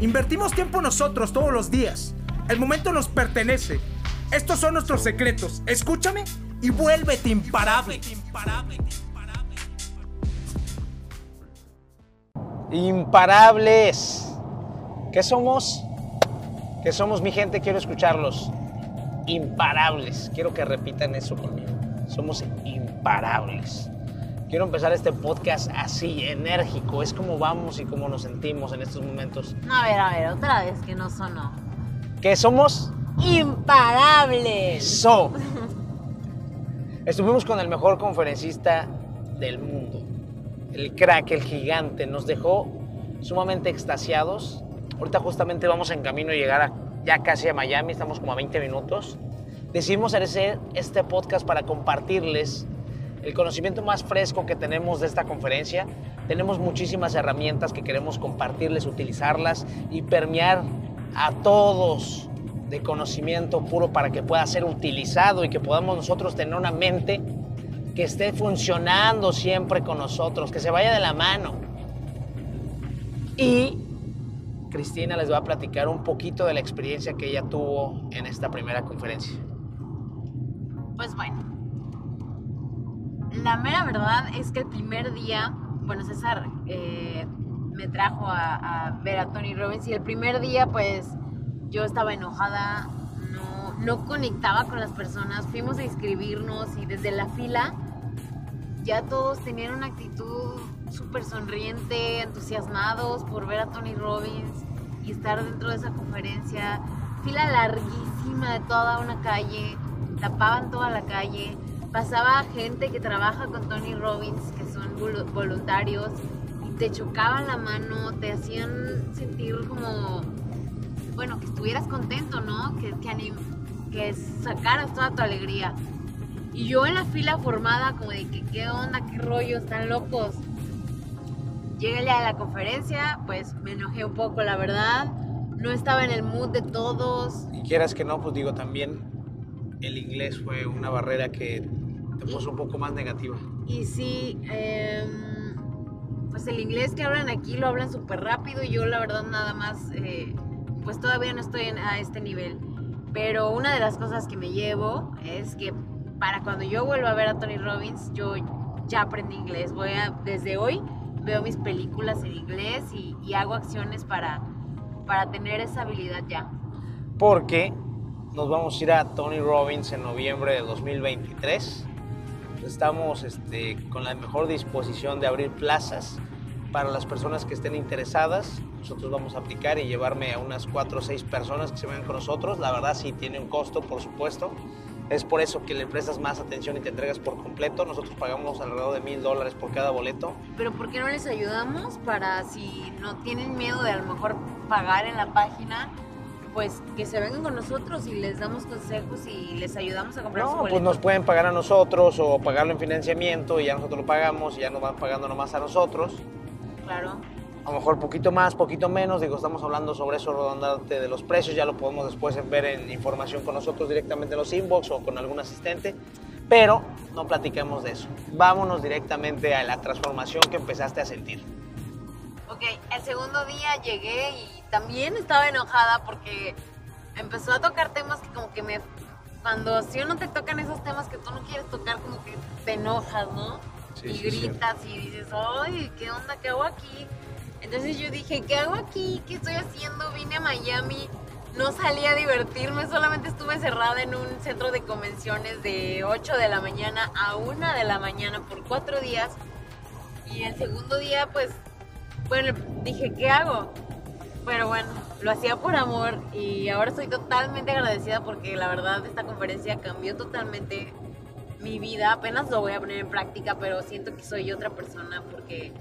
Invertimos tiempo nosotros todos los días. El momento nos pertenece. Estos son nuestros secretos. Escúchame y vuélvete imparable. Imparables. ¿Qué somos? ¿Qué somos, mi gente? Quiero escucharlos. Imparables. Quiero que repitan eso conmigo. Somos imparables. Quiero empezar este podcast así, enérgico. Es como vamos y cómo nos sentimos en estos momentos. A ver, a ver, otra vez que no sonó. ¿Qué somos? Imparables. Eso. Estuvimos con el mejor conferencista del mundo. El crack, el gigante. Nos dejó sumamente extasiados. Ahorita justamente vamos en camino a llegar a, ya casi a Miami. Estamos como a 20 minutos. Decidimos hacer este podcast para compartirles el conocimiento más fresco que tenemos de esta conferencia. Tenemos muchísimas herramientas que queremos compartirles, utilizarlas y permear a todos de conocimiento puro para que pueda ser utilizado y que podamos nosotros tener una mente que esté funcionando siempre con nosotros, que se vaya de la mano. Y Cristina les va a platicar un poquito de la experiencia que ella tuvo en esta primera conferencia. Pues bueno, la mera verdad es que el primer día, bueno, César eh, me trajo a, ver a Tony Robbins y el primer día pues yo estaba enojada, no, no conectaba con las personas, fuimos a inscribirnos y desde la fila ya todos tenían una actitud súper sonriente, entusiasmados por ver a Tony Robbins y estar dentro de esa conferencia. Fila larguísima de toda una calle, tapaban toda la calle pasaba gente que trabaja con Tony Robbins, que son voluntarios, y te chocaban la mano, te hacían sentir como, bueno, que estuvieras contento, ¿no? Que, que, que sacaras toda tu alegría. Y yo en la fila formada, como de que qué onda, qué rollo, están locos. Llegué a la conferencia, pues me enojé un poco, la verdad. No estaba en el mood de todos. Y quieras que no, pues digo, también el inglés fue una barrera que te puso un poco más negativa. Y sí, eh, pues el inglés que hablan aquí lo hablan súper rápido y yo la verdad nada más, eh, pues todavía no estoy en, a este nivel. Pero una de las cosas que me llevo es que para cuando yo vuelva a ver a Tony Robbins, yo ya aprendí inglés. Voy a, desde hoy veo mis películas en inglés y, y hago acciones para, para tener esa habilidad ya. Porque nos vamos a ir a Tony Robbins en noviembre de 2023. Estamos este, con la mejor disposición de abrir plazas para las personas que estén interesadas. Nosotros vamos a aplicar y llevarme a unas 4 o 6 personas que se vengan con nosotros. La verdad sí tiene un costo, por supuesto. Es por eso que le prestas más atención y te entregas por completo. Nosotros pagamos alrededor de mil dólares por cada boleto. Pero ¿por qué no les ayudamos para si no tienen miedo de a lo mejor pagar en la página? Pues que se vengan con nosotros y les damos consejos y les ayudamos a comprar no, su boleto. pues nos pueden pagar a nosotros o pagarlo en financiamiento y ya nosotros lo pagamos y ya nos van pagando nomás a nosotros. Claro. A lo mejor poquito más, poquito menos, digo, estamos hablando sobre eso redondante de los precios, ya lo podemos después ver en información con nosotros directamente en los inbox o con algún asistente, pero no platiquemos de eso. Vámonos directamente a la transformación que empezaste a sentir. Ok, el segundo día llegué y también estaba enojada porque empezó a tocar temas que como que me... Cuando si no te tocan esos temas que tú no quieres tocar, como que te enojas, ¿no? Sí, y sí, gritas y dices, ay, ¿qué onda? ¿Qué hago aquí? Entonces yo dije, ¿qué hago aquí? ¿Qué estoy haciendo? Vine a Miami, no salí a divertirme, solamente estuve cerrada en un centro de convenciones de 8 de la mañana a 1 de la mañana por cuatro días. Y el segundo día, pues, bueno, dije, ¿qué hago? Pero bueno, lo hacía por amor y ahora estoy totalmente agradecida porque la verdad esta conferencia cambió totalmente mi vida. Apenas lo voy a poner en práctica, pero siento que soy otra persona porque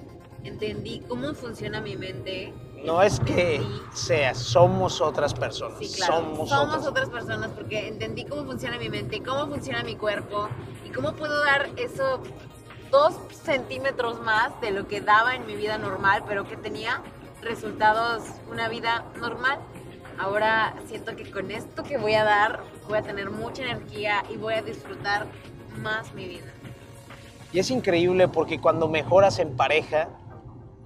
entendí cómo funciona mi mente No es que seas, somos otras personas. Sí, claro. Somos, Somos, otras. otras personas porque entendí cómo funciona mi mente, cómo funciona mi cuerpo y cómo puedo dar eso dos centímetros más de lo que daba en mi vida normal, pero que tenía resultados, una vida normal. Ahora siento que con esto que voy a dar voy a tener mucha energía y voy a disfrutar más mi vida. Y es increíble porque cuando mejoras en pareja,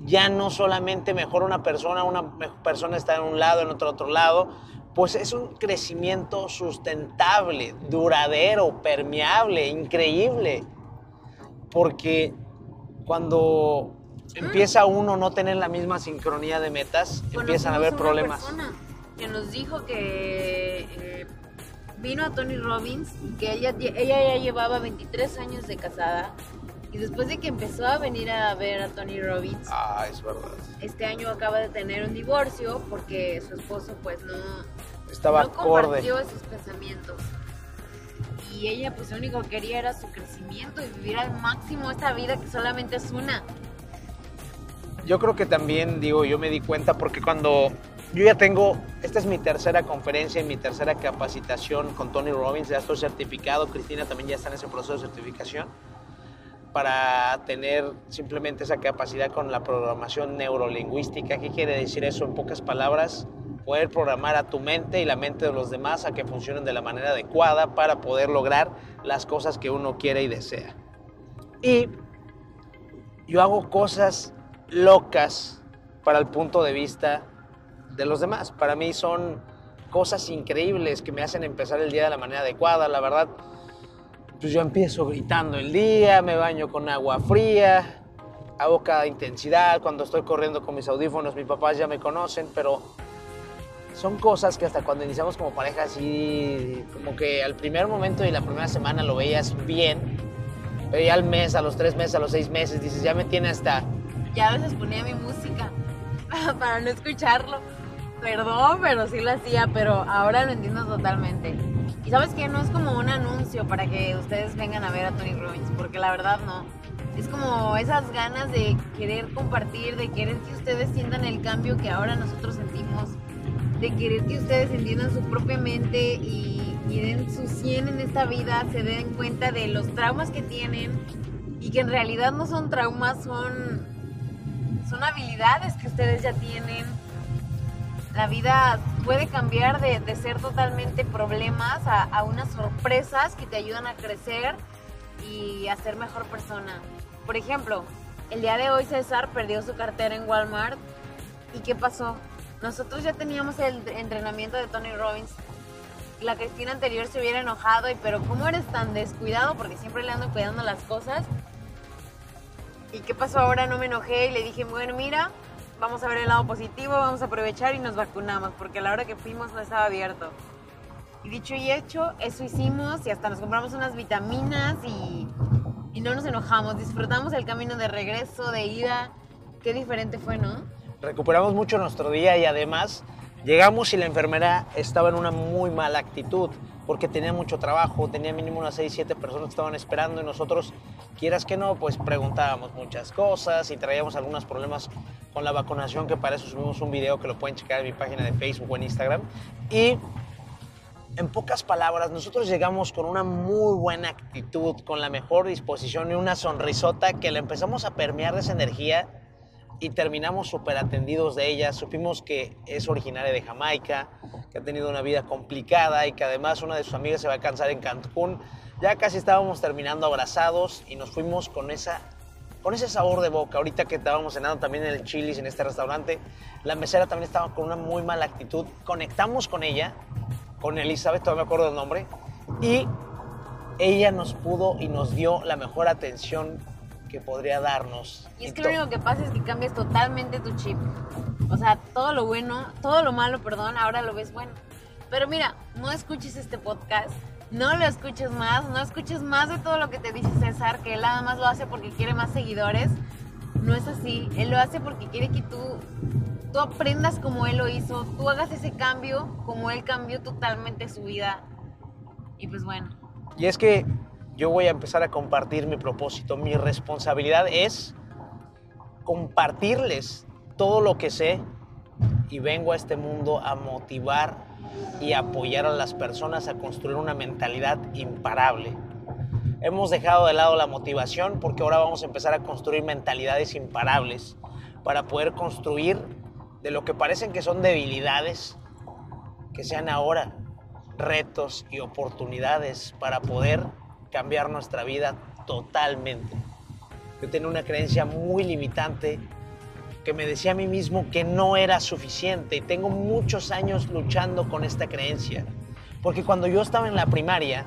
ya no solamente mejora una persona, una persona está en un lado, en otro otro lado, pues es un crecimiento sustentable, duradero, permeable, increíble. Porque cuando empieza uno a no tener la misma sincronía de metas, empiezan a haber una problemas. persona que nos dijo que eh, vino a Tony Robbins, que ella, ella ya llevaba 23 años de casada y después de que empezó a venir a ver a Tony Robbins, Ah, es verdad. este año acaba de tener un divorcio porque su esposo pues no, Estaba no acorde. compartió esos pensamientos. Y ella pues lo único que quería era su crecimiento y vivir al máximo esta vida que solamente es una. Yo creo que también, digo, yo me di cuenta porque cuando yo ya tengo, esta es mi tercera conferencia y mi tercera capacitación con Tony Robbins, ya estoy certificado, Cristina también ya está en ese proceso de certificación para tener simplemente esa capacidad con la programación neurolingüística. ¿Qué quiere decir eso? En pocas palabras, poder programar a tu mente y la mente de los demás a que funcionen de la manera adecuada para poder lograr las cosas que uno quiere y desea. Y yo hago cosas locas para el punto de vista de los demás. Para mí son cosas increíbles que me hacen empezar el día de la manera adecuada. La verdad, pues yo empiezo gritando el día, me baño con agua fría, hago cada intensidad. Cuando estoy corriendo con mis audífonos, mis papás ya me conocen, pero son cosas que hasta cuando iniciamos como pareja, así como que al primer momento y la primera semana lo veías bien, pero ya al mes, a los tres meses, a los seis meses, dices, ya me tiene hasta Ya a veces ponía mi música para no escucharlo. Perdón, pero sí lo hacía, pero ahora lo entiendo totalmente. Sabes que no es como un anuncio para que ustedes vengan a ver a Tony Robbins, porque la verdad no. Es como esas ganas de querer compartir, de querer que ustedes sientan el cambio que ahora nosotros sentimos, de querer que ustedes entiendan su propia mente y, y den su 100 en esta vida, se den cuenta de los traumas que tienen y que en realidad no son traumas, son son habilidades que ustedes ya tienen. La vida puede cambiar de, de ser totalmente problemas a, a unas sorpresas que te ayudan a crecer y a ser mejor persona. Por ejemplo, el día de hoy César perdió su cartera en Walmart. ¿Y qué pasó? Nosotros ya teníamos el entrenamiento de Tony Robbins. La Cristina anterior se hubiera enojado, y pero ¿cómo eres tan descuidado? Porque siempre le ando cuidando las cosas. ¿Y qué pasó ahora? No me enojé y le dije, bueno, mira, vamos a ver el lado positivo, vamos a aprovechar y nos vacunamos, porque a la hora que fuimos no estaba abierto. Y dicho y hecho, eso hicimos y hasta nos compramos unas vitaminas y, y no nos enojamos, disfrutamos el camino de regreso, de ida. Qué diferente fue, ¿no? recuperamos mucho nuestro día y además llegamos y la enfermera estaba en una muy mala actitud porque tenía mucho trabajo, tenía mínimo unas 6, 7 personas que estaban esperando y nosotros, quieras que no, pues preguntábamos muchas cosas y traíamos algunos problemas con la vacunación, que para eso subimos un video que lo pueden checar en mi página de Facebook o en Instagram. Y en pocas palabras, nosotros llegamos con una muy buena actitud, con la mejor disposición y una sonrisota que le empezamos a permear de esa energía y terminamos súper atendidos de ella. Supimos que es originaria de Jamaica, que ha tenido una vida complicada y que además una de sus amigas se va a cansar en Cancún. Ya casi estábamos terminando abrazados y nos fuimos con esa con ese sabor de boca. Ahorita que estábamos cenando también en el Chili's, en este restaurante, la mesera también estaba con una muy mala actitud. Conectamos con ella, con Elizabeth, todavía me acuerdo del nombre, y ella nos pudo y nos dio la mejor atención que podría darnos. Y es que lo único que pasa es que cambias totalmente tu chip. O sea, todo lo bueno, todo lo malo, perdón, ahora lo ves bueno. Pero mira, no escuches este podcast, no lo escuches más, no escuches más de todo lo que te dice César, que él nada más lo hace porque quiere más seguidores. No es así, él lo hace porque quiere que tú, tú aprendas como él lo hizo, tú hagas ese cambio como él cambió totalmente su vida. Y pues bueno, Y es que yo voy a empezar a compartir mi propósito. Mi responsabilidad es compartirles todo lo que sé y vengo a este mundo a motivar y apoyar a las personas a construir una mentalidad imparable. Hemos dejado de lado la motivación porque ahora vamos a empezar a construir mentalidades imparables para poder construir de lo que parecen que son debilidades, que sean ahora retos y oportunidades para poder cambiar nuestra vida totalmente. Yo tenía una creencia muy limitante que me decía a mí mismo que no era suficiente y tengo muchos años luchando con esta creencia. Porque cuando yo estaba en la primaria,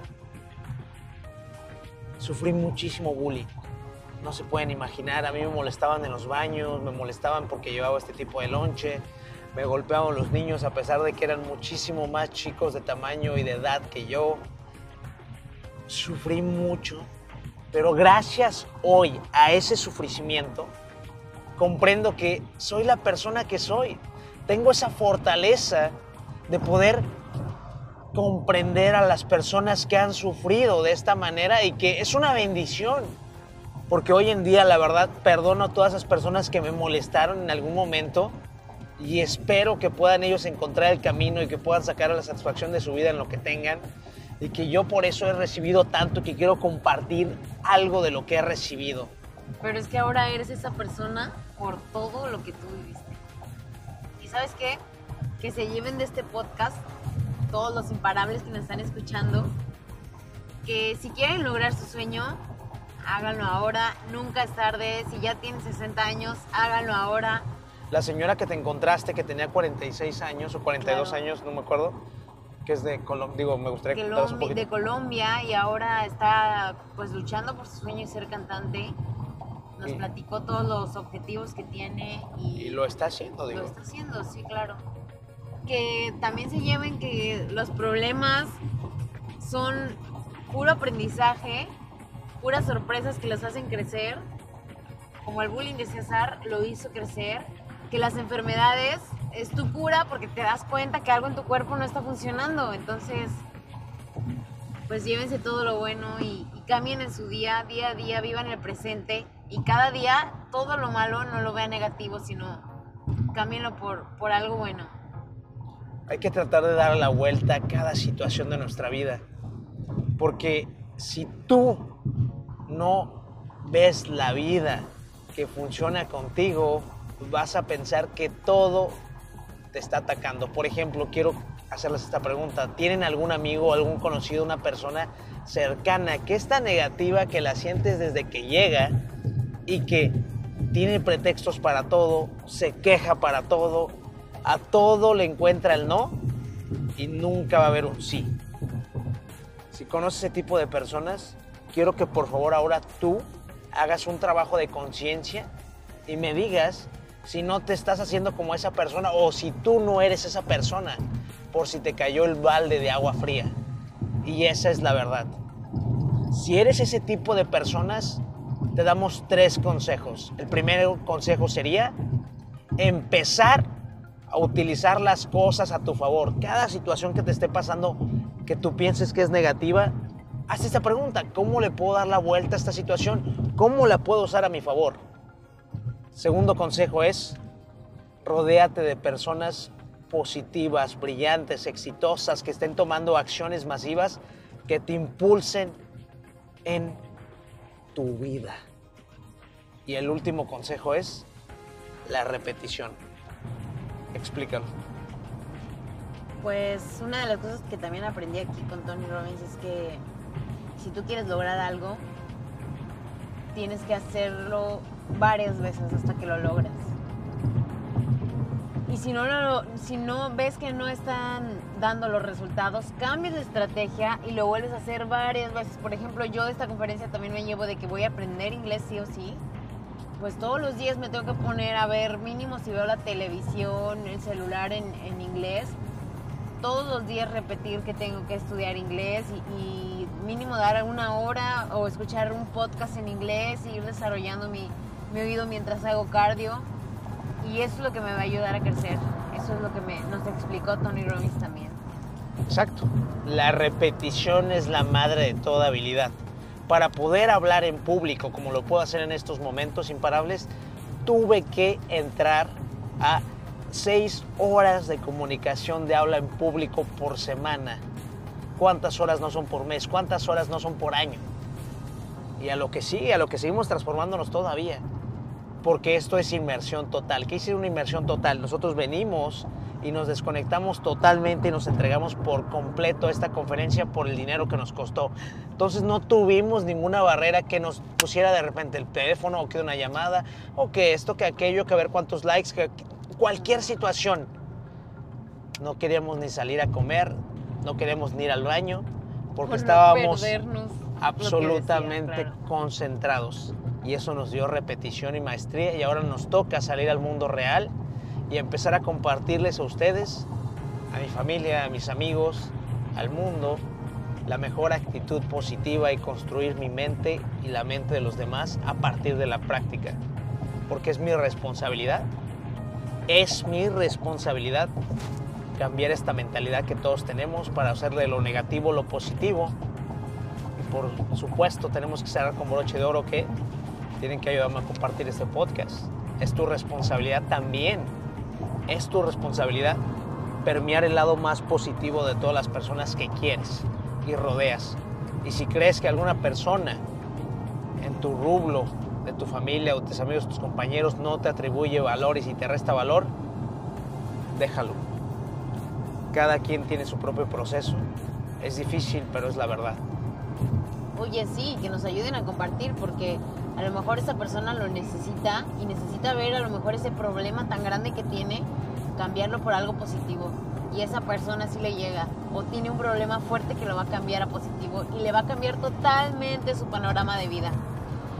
sufrí muchísimo bullying. No se pueden imaginar, a mí me molestaban en los baños, me molestaban porque llevaba este tipo de lonche, me golpeaban los niños a pesar de que eran muchísimo más chicos de tamaño y de edad que yo. Sufrí mucho, pero gracias hoy a ese sufrimiento, comprendo que soy la persona que soy. Tengo esa fortaleza de poder comprender a las personas que han sufrido de esta manera y que es una bendición. Porque hoy en día, la verdad, perdono a todas esas personas que me molestaron en algún momento y espero que puedan ellos encontrar el camino y que puedan sacar la satisfacción de su vida en lo que tengan y que yo por eso he recibido tanto que quiero compartir algo de lo que he recibido. Pero es que ahora eres esa persona por todo lo que tú viviste. ¿Y sabes qué? Que se lleven de este podcast todos los imparables que nos están escuchando, que si quieren lograr su sueño, háganlo ahora, nunca es tarde, si ya tienen 60 años, háganlo ahora. La señora que te encontraste que tenía 46 años o 42 Claro. años, no me acuerdo, que es de Colombia, digo, me gustaría que un poquito. de Colombia y ahora está pues luchando por su sueño de ser cantante. Nos Sí. platicó todos los objetivos que tiene y, Y lo está haciendo, digo. lo está haciendo, sí, claro. Que también se lleven que los problemas son puro aprendizaje, puras sorpresas que los hacen crecer, como el bullying de César lo hizo crecer, que las enfermedades es tu cura porque te das cuenta que algo en tu cuerpo no está funcionando, entonces pues llévense todo lo bueno y, cambien en su día, día a día, vivan el presente y cada día todo lo malo no lo vean negativo, sino cámbienlo por, por algo bueno. Hay que tratar de dar la vuelta a cada situación de nuestra vida. Porque si tú no ves la vida que funciona contigo, vas a pensar que todo te está atacando. Por ejemplo, quiero hacerles esta pregunta. ¿Tienen algún amigo, algún conocido, una persona cercana que es tan negativa que la sientes desde que llega y que tiene pretextos para todo, se queja para todo, a todo le encuentra el no y nunca va a haber un sí? Si conoces ese tipo de personas, quiero que por favor ahora tú hagas un trabajo de conciencia y me digas si no te estás haciendo como esa persona o si tú no eres esa persona por si te cayó el balde de agua fría. Y esa es la verdad. Si eres ese tipo de personas, te damos tres consejos. El primer consejo sería empezar a utilizar las cosas a tu favor. Cada situación que te esté pasando que tú pienses que es negativa, haz esta pregunta, ¿cómo le puedo dar la vuelta a esta situación? ¿Cómo la puedo usar a mi favor? Segundo consejo es, rodéate de personas positivas, brillantes, exitosas, que estén tomando acciones masivas que te impulsen en tu vida. Y el último consejo es la repetición. Explícalo. Pues una de las cosas que también aprendí aquí con Tony Robbins es que si tú quieres lograr algo, tienes que hacerlo varias veces hasta que lo logres. Y si no, si no ves que no están dando los resultados, cambias la estrategia y lo vuelves a hacer varias veces. Por ejemplo, yo de esta conferencia también me llevo de que voy a aprender inglés sí o sí. Pues todos los días me tengo que poner a ver, mínimo si veo la televisión, el celular en, en inglés, todos los días repetir que tengo que estudiar inglés y mínimo dar una hora o escuchar un podcast en inglés y ir desarrollando mi, mi oído mientras hago cardio. Y eso es lo que me va a ayudar a crecer. Eso es lo que me, nos explicó Tony Robbins también. Exacto. La repetición es la madre de toda habilidad. Para poder hablar en público, como lo puedo hacer en estos momentos imparables, tuve que entrar a seis horas de comunicación de habla en público por semana. ¿Cuántas horas no son por mes? ¿Cuántas horas no son por año? Y a lo que sigue, a lo que seguimos transformándonos todavía. Porque esto es inmersión total. ¿Qué es una inmersión total? Nosotros venimos y nos desconectamos totalmente y nos entregamos por completo a esta conferencia por el dinero que nos costó. Entonces no tuvimos ninguna barrera que nos pusiera de repente el teléfono o que una llamada o que esto, que aquello, que ver cuántos likes, que cualquier situación. No queríamos ni salir a comer, no queríamos ni ir al baño porque no estábamos absolutamente claro. concentrados. Y eso nos dio repetición y maestría y ahora nos toca salir al mundo real y empezar a compartirles a ustedes, a mi familia, a mis amigos, al mundo, la mejor actitud positiva y construir mi mente y la mente de los demás a partir de la práctica. Porque es mi responsabilidad, es mi responsabilidad cambiar esta mentalidad que todos tenemos para hacer de lo negativo lo positivo. Y por supuesto tenemos que cerrar con broche de oro que tienen que ayudarme a compartir este podcast. Es tu responsabilidad también es tu responsabilidad permear el lado más positivo de todas las personas que quieres y rodeas. Y si crees que alguna persona en tu rublo, de tu familia o tus amigos, tus compañeros, no te atribuye valor y si te resta valor, déjalo. Cada quien tiene su propio proceso. Es difícil, pero es la verdad. Oye, sí, que nos ayuden a compartir porque a lo mejor esa persona lo necesita y necesita ver a lo mejor ese problema tan grande que tiene, cambiarlo por algo positivo. Y esa persona sí le llega o tiene un problema fuerte que lo va a cambiar a positivo y le va a cambiar totalmente su panorama de vida.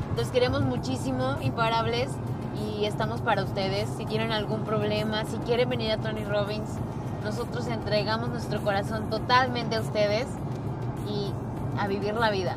Entonces queremos muchísimo, imparables, y estamos para ustedes. Si tienen algún problema, si quieren venir a Tony Robbins, nosotros entregamos nuestro corazón totalmente a ustedes y a vivir la vida.